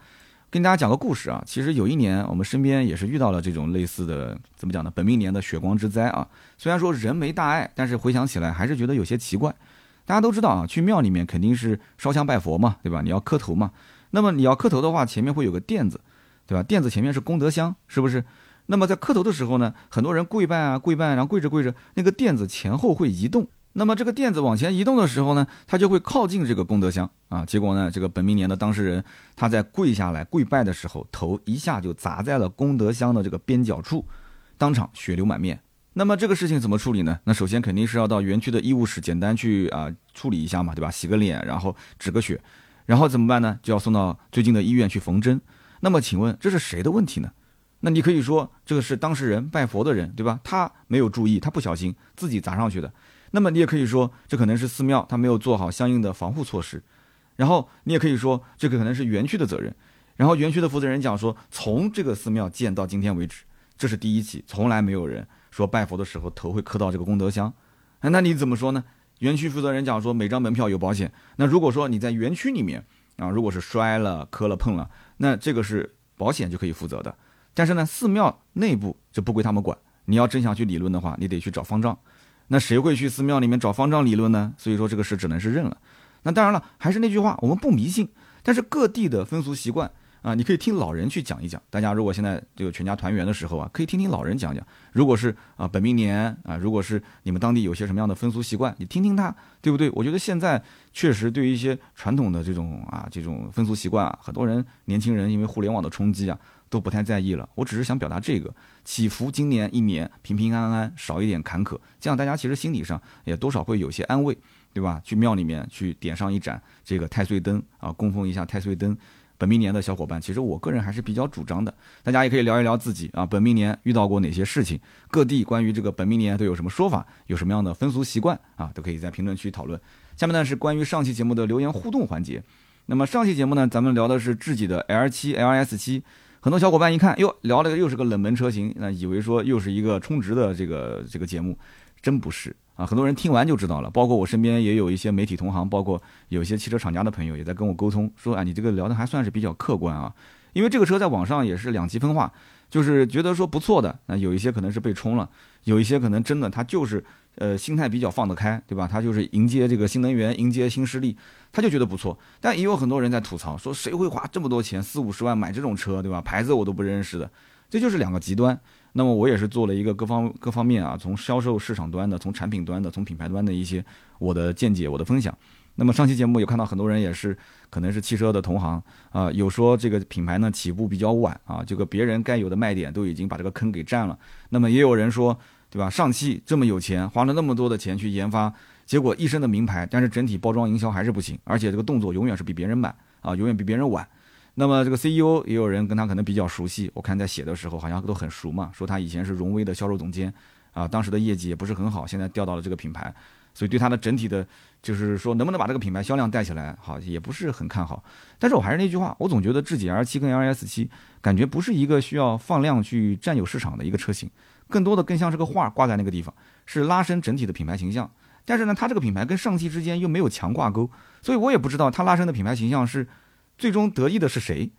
跟大家讲个故事啊，其实有一年我们身边也是遇到了这种类似的，怎么讲呢？本命年的血光之灾啊。虽然说人没大碍，但是回想起来还是觉得有些奇怪。大家都知道啊，去庙里面肯定是烧香拜佛嘛，对吧？你要磕头嘛。那么你要磕头的话，前面会有个垫子，对吧？垫子前面是功德箱，是不是？那么在磕头的时候呢，很多人跪拜啊，跪拜，然后跪着跪着，那个垫子前后会移动。那么这个垫子往前移动的时候呢，它就会靠近这个功德箱啊。结果呢，这个本命年的当事人他在跪下来跪拜的时候，头一下就砸在了功德箱的这个边角处，当场血流满面。那么这个事情怎么处理呢？那首先肯定是要到园区的医务室简单去啊处理一下嘛，对吧？洗个脸，然后止个血，然后怎么办呢？就要送到最近的医院去缝针。那么请问这是谁的问题呢？那你可以说这个是当事人拜佛的人，对吧？他没有注意，他不小心自己砸上去的。那么你也可以说，这可能是寺庙他没有做好相应的防护措施，然后你也可以说，这个可能是园区的责任。然后园区的负责人讲说，从这个寺庙建到今天为止，这是第一起，从来没有人说拜佛的时候头会磕到这个功德箱。那你怎么说呢？园区负责人讲说，每张门票有保险。那如果说你在园区里面啊，如果是摔了、磕了、碰了，那这个是保险就可以负责的。但是呢，寺庙内部就不归他们管。你要真想去理论的话，你得去找方丈。那谁会去寺庙里面找方丈理论呢？所以说这个事只能是认了。那当然了，还是那句话，我们不迷信，但是各地的风俗习惯啊，你可以听老人去讲一讲。大家如果现在这个全家团圆的时候啊，可以听听老人讲讲。如果是啊本命年啊，如果是你们当地有些什么样的风俗习惯，你听听他，对不对？我觉得现在确实对于一些传统的这种啊这种风俗习惯啊，很多人年轻人因为互联网的冲击啊。都不太在意了，我只是想表达这个祈福，今年一年平平安安，少一点坎坷，这样大家其实心理上也多少会有些安慰，对吧？去庙里面去点上一盏这个太岁灯啊，供奉一下太岁灯。本命年的小伙伴，其实我个人还是比较主张的，大家也可以聊一聊自己啊，本命年遇到过哪些事情，各地关于这个本命年都有什么说法，有什么样的风俗习惯啊，都可以在评论区讨论。下面呢是关于上期节目的留言互动环节，那么上期节目呢，咱们聊的是自己的 L 七 LS 七。很多小伙伴一看，哟，聊了个又是个冷门车型，那以为说又是一个充值的这个这个节目，真不是啊！很多人听完就知道了，包括我身边也有一些媒体同行，包括有些汽车厂家的朋友也在跟我沟通，说啊，你这个聊的还算是比较客观啊，因为这个车在网上也是两极分化，就是觉得说不错的，那有一些可能是被冲了，有一些可能真的它就是呃心态比较放得开，对吧？他就是迎接这个新能源，迎接新势力，他就觉得不错。但也有很多人在吐槽说，谁会花这么多钱四五十万买这种车，对吧？牌子我都不认识的，这就是两个极端。那么我也是做了一个各方各方面啊，从销售市场端的，从产品端的，从品牌端的一些我的见解，我的分享。那么上期节目有看到很多人也是可能是汽车的同行啊，有说这个品牌呢起步比较晚啊，这个别人该有的卖点都已经把这个坑给占了。那么也有人说，对吧？上汽这么有钱，花了那么多的钱去研发，结果一身的名牌，但是整体包装营销还是不行，而且这个动作永远是比别人慢啊，永远比别人晚。那么这个 CEO 也有人跟他可能比较熟悉，我看在写的时候好像都很熟嘛，说他以前是荣威的销售总监，啊，当时的业绩也不是很好，现在调到了这个品牌，所以对他的整体的，就是说能不能把这个品牌销量带起来，好也不是很看好。但是我还是那句话，我总觉得智己 R 七跟 LS 七感觉不是一个需要放量去占有市场的一个车型，更多的更像是个画挂在那个地方，是拉伸整体的品牌形象。但是呢，它这个品牌跟上汽之间又没有强挂钩，所以我也不知道它拉伸的品牌形象是。最终得益的是谁？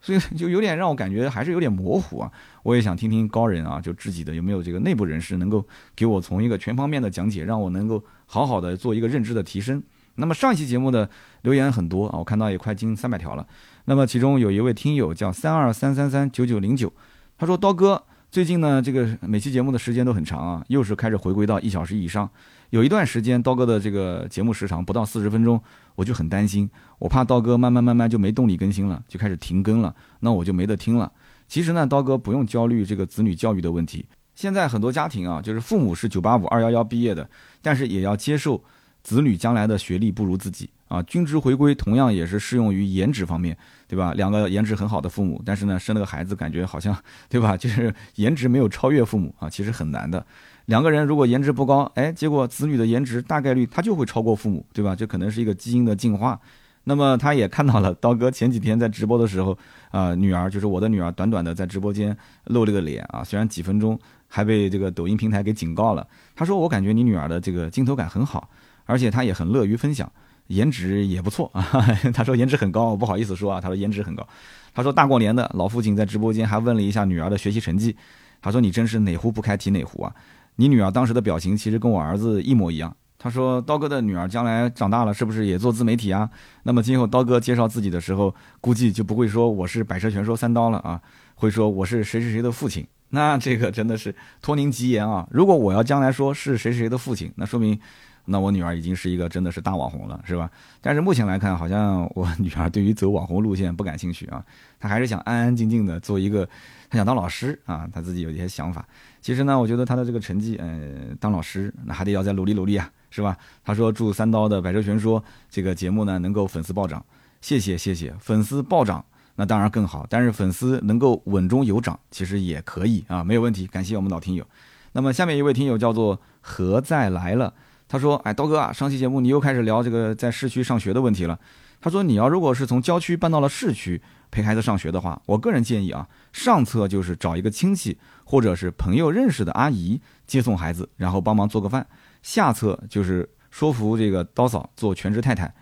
所以就有点让我感觉还是有点模糊啊！我也想听听高人啊，就自己的有没有这个内部人士能够给我从一个全方面的讲解，让我能够好好的做一个认知的提升。那么上一期节目的留言很多啊，我看到也快近三百条了。那么其中有一位听友叫三二三三三九九零九，他说刀哥最近呢这个每期节目的时间都很长啊，又是开始回归到一小时以上。有一段时间刀哥的这个节目时长不到四十分钟。我就很担心，我怕刀哥慢慢慢慢就没动力更新了，就开始停更了，那我就没得听了。其实呢，刀哥不用焦虑这个子女教育的问题。现在很多家庭啊，就是父母是九八五、二幺幺毕业的，但是也要接受子女将来的学历不如自己啊。均值回归同样也是适用于颜值方面，对吧？两个颜值很好的父母，但是呢，生了个孩子感觉好像，对吧？就是颜值没有超越父母啊，其实很难的。两个人如果颜值不高，哎，结果子女的颜值大概率他就会超过父母，对吧？这可能是一个基因的进化。那么他也看到了刀哥前几天在直播的时候，啊，女儿就是我的女儿，短短的在直播间露了个脸啊，虽然几分钟，还被这个抖音平台给警告了。他说我感觉你女儿的这个镜头感很好，而且她也很乐于分享，颜值也不错啊。他说颜值很高，不好意思说啊，他说颜值很高。他说大过年的老父亲在直播间还问了一下女儿的学习成绩，他说你真是哪壶不开提哪壶啊。你女儿当时的表情其实跟我儿子一模一样。他说：“刀哥的女儿将来长大了，是不是也做自媒体啊？那么今后刀哥介绍自己的时候，估计就不会说我是百车全说三刀了啊，会说我是谁谁谁的父亲。那这个真的是托您吉言啊！如果我要将来说是谁谁的父亲，那说明……”那我女儿已经是一个真的是大网红了，是吧？但是目前来看，好像我女儿对于走网红路线不感兴趣啊，她还是想安安静静的做一个，她想当老师啊，她自己有一些想法。其实呢，我觉得她的这个成绩，嗯，当老师那还得要再努力努力啊，是吧？她说祝三刀的百车全说这个节目呢能够粉丝暴涨，谢谢谢谢，粉丝暴涨那当然更好，但是粉丝能够稳中有涨，其实也可以啊，没有问题。感谢我们老听友。那么下面一位听友叫做何在来了。他说：“哎，刀哥啊，上期节目你又开始聊这个在市区上学的问题了。他说，你要如果是从郊区搬到了市区陪孩子上学的话，我个人建议啊，上策就是找一个亲戚或者是朋友认识的阿姨接送孩子，然后帮忙做个饭；下策就是说服这个刀嫂做全职太太。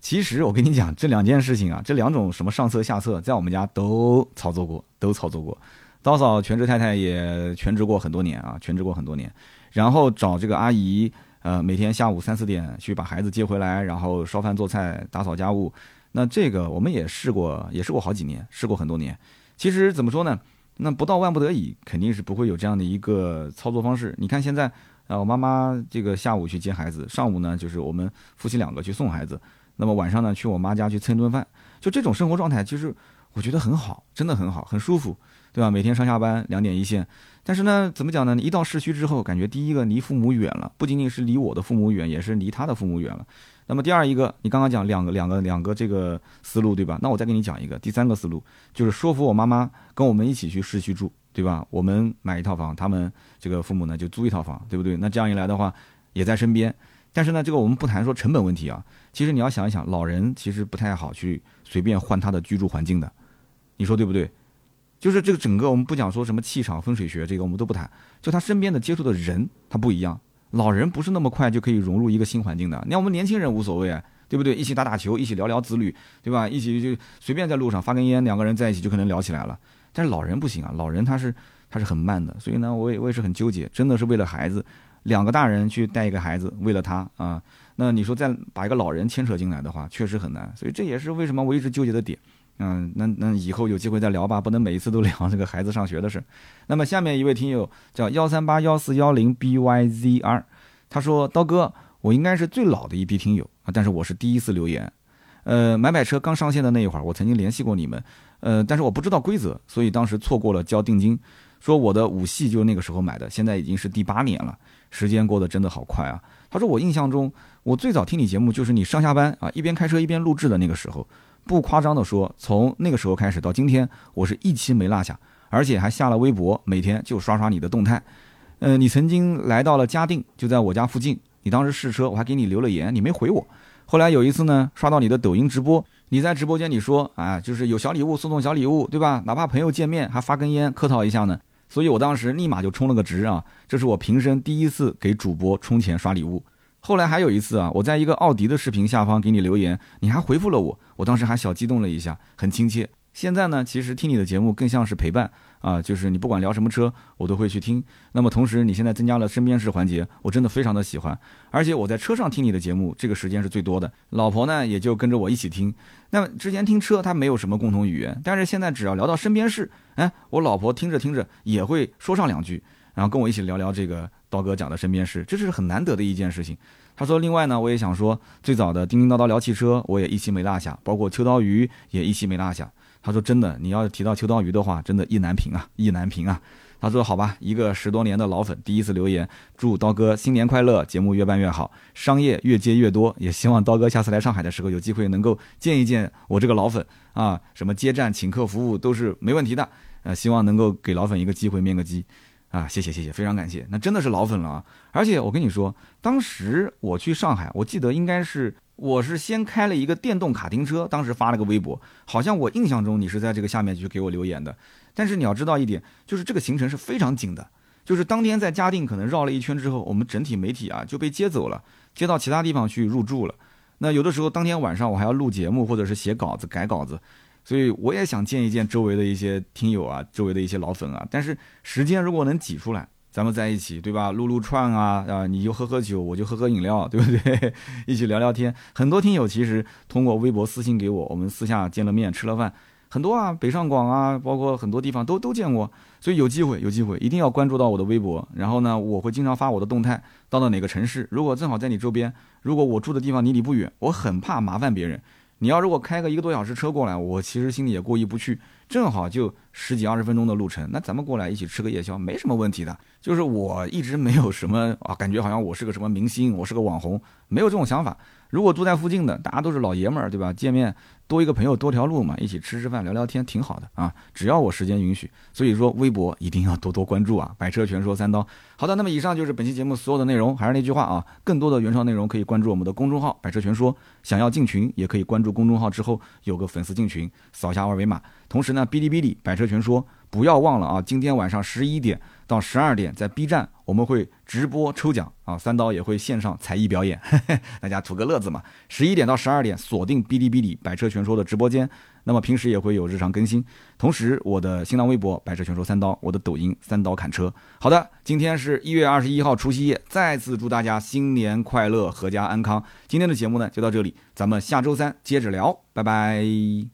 其实我跟你讲，这两件事情啊，这两种什么上策下策，在我们家都操作过，都操作过。刀嫂全职太太也全职过很多年啊，全职过很多年，然后找这个阿姨。”呃，每天下午三四点去把孩子接回来，然后烧饭做菜、打扫家务。那这个我们也试过，也试过好几年，试过很多年。其实怎么说呢？那不到万不得已，肯定是不会有这样的一个操作方式。你看现在，啊，我妈妈这个下午去接孩子，上午呢就是我们夫妻两个去送孩子，那么晚上呢去我妈家去蹭顿饭。就这种生活状态，其实我觉得很好，真的很好，很舒服，对吧？每天上下班两点一线。但是呢，怎么讲呢？一到市区之后，感觉第一个离父母远了，不仅仅是离我的父母远，也是离他的父母远了。那么第二一个，你刚刚讲两个两个两个这个思路，对吧？那我再给你讲一个第三个思路，就是说服我妈妈跟我们一起去市区住，对吧？我们买一套房，他们这个父母呢就租一套房，对不对？那这样一来的话，也在身边。但是呢，这个我们不谈说成本问题啊。其实你要想一想，老人其实不太好去随便换他的居住环境的，你说对不对？就是这个整个我们不讲说什么气场风水学这个我们都不谈，就他身边的接触的人他不一样，老人不是那么快就可以融入一个新环境的，你看我们年轻人无所谓，对不对？一起打打球，一起聊聊子女，对吧？一起就随便在路上发根烟，两个人在一起就可能聊起来了。但是老人不行啊，老人他是他是很慢的，所以呢，我也我也是很纠结，真的是为了孩子，两个大人去带一个孩子，为了他啊，那你说再把一个老人牵扯进来的话，确实很难，所以这也是为什么我一直纠结的点。嗯，那那以后有机会再聊吧，不能每一次都 聊这个孩子上学的事。那么下面一位听友叫幺三八幺四幺零 byzr，他说刀哥，我应该是最老的一批听友啊，但是我是第一次留言。呃，买买车刚上线的那一会儿，我曾经联系过你们，呃，但是我不知道规则，所以当时错过了交定金。说我的五系就那个时候买的，现在已经是第八年了，时间过得真的好快啊。他说我印象中，我最早听你节目就是你上下班啊，一边开车一边录制的那个时候。不夸张的说，从那个时候开始到今天，我是一期没落下，而且还下了微博，每天就刷刷你的动态。嗯，你曾经来到了嘉定，就在我家附近。你当时试车，我还给你留了言，你没回我。后来有一次呢，刷到你的抖音直播，你在直播间里说啊，就是有小礼物送送小礼物，对吧？哪怕朋友见面还发根烟客套一下呢。所以我当时立马就充了个值啊，这是我平生第一次给主播充钱刷礼物。后来还有一次啊，我在一个奥迪的视频下方给你留言，你还回复了我，我当时还小激动了一下，很亲切。现在呢，其实听你的节目更像是陪伴啊，就是你不管聊什么车，我都会去听。那么同时，你现在增加了身边事环节，我真的非常的喜欢。而且我在车上听你的节目，这个时间是最多的。老婆呢，也就跟着我一起听。那么之前听车，她没有什么共同语言，但是现在只要聊到身边事，哎，我老婆听着听着也会说上两句，然后跟我一起聊聊这个。刀哥讲的身边事，这是很难得的一件事情。他说：“另外呢，我也想说，最早的叮叮叨叨聊汽车，我也一期没落下，包括秋刀鱼也一期没落下。”他说：“真的，你要提到秋刀鱼的话，真的意难平啊，意难平啊。”他说：“好吧，一个十多年的老粉，第一次留言，祝刀哥新年快乐，节目越办越好，商业越接越多。也希望刀哥下次来上海的时候，有机会能够见一见我这个老粉啊，什么接站、请客服务都是没问题的。呃，希望能够给老粉一个机会面个基。”啊，谢谢谢谢，非常感谢，那真的是老粉了啊！而且我跟你说，当时我去上海，我记得应该是我是先开了一个电动卡丁车，当时发了个微博，好像我印象中你是在这个下面去给我留言的。但是你要知道一点，就是这个行程是非常紧的，就是当天在嘉定可能绕了一圈之后，我们整体媒体啊就被接走了，接到其他地方去入住了。那有的时候当天晚上我还要录节目，或者是写稿子、改稿子。所以我也想见一见周围的一些听友啊，周围的一些老粉啊。但是时间如果能挤出来，咱们在一起，对吧？撸撸串啊，啊，你就喝喝酒，我就喝喝饮料，对不对？一起聊聊天。很多听友其实通过微博私信给我，我们私下见了面，吃了饭，很多啊，北上广啊，包括很多地方都都见过。所以有机会，有机会一定要关注到我的微博。然后呢，我会经常发我的动态，到了哪个城市，如果正好在你周边，如果我住的地方离你不远，我很怕麻烦别人。你要如果开个一个多小时车过来，我其实心里也过意不去。正好就十几二十分钟的路程，那咱们过来一起吃个夜宵，没什么问题的。就是我一直没有什么啊，感觉好像我是个什么明星，我是个网红，没有这种想法。如果住在附近的，大家都是老爷们儿，对吧？见面多一个朋友多条路嘛，一起吃吃饭聊聊天挺好的啊。只要我时间允许，所以说微博一定要多多关注啊。百车全说三刀，好的，那么以上就是本期节目所有的内容。还是那句话啊，更多的原创内容可以关注我们的公众号“百车全说”。想要进群，也可以关注公众号之后有个粉丝进群，扫下二维码。同时呢，哔哩哔哩百车全说不要忘了啊，今天晚上十一点到十二点在 B 站我们会直播抽奖啊，三刀也会线上才艺表演，嘿 嘿大家图个乐子嘛。十一点到十二点锁定哔哩哔哩百车全说的直播间，那么平时也会有日常更新。同时，我的新浪微博百车全说三刀，我的抖音三刀砍车。好的，今天是一月二十一号除夕夜，再次祝大家新年快乐，阖家安康。今天的节目呢就到这里，咱们下周三接着聊，拜拜。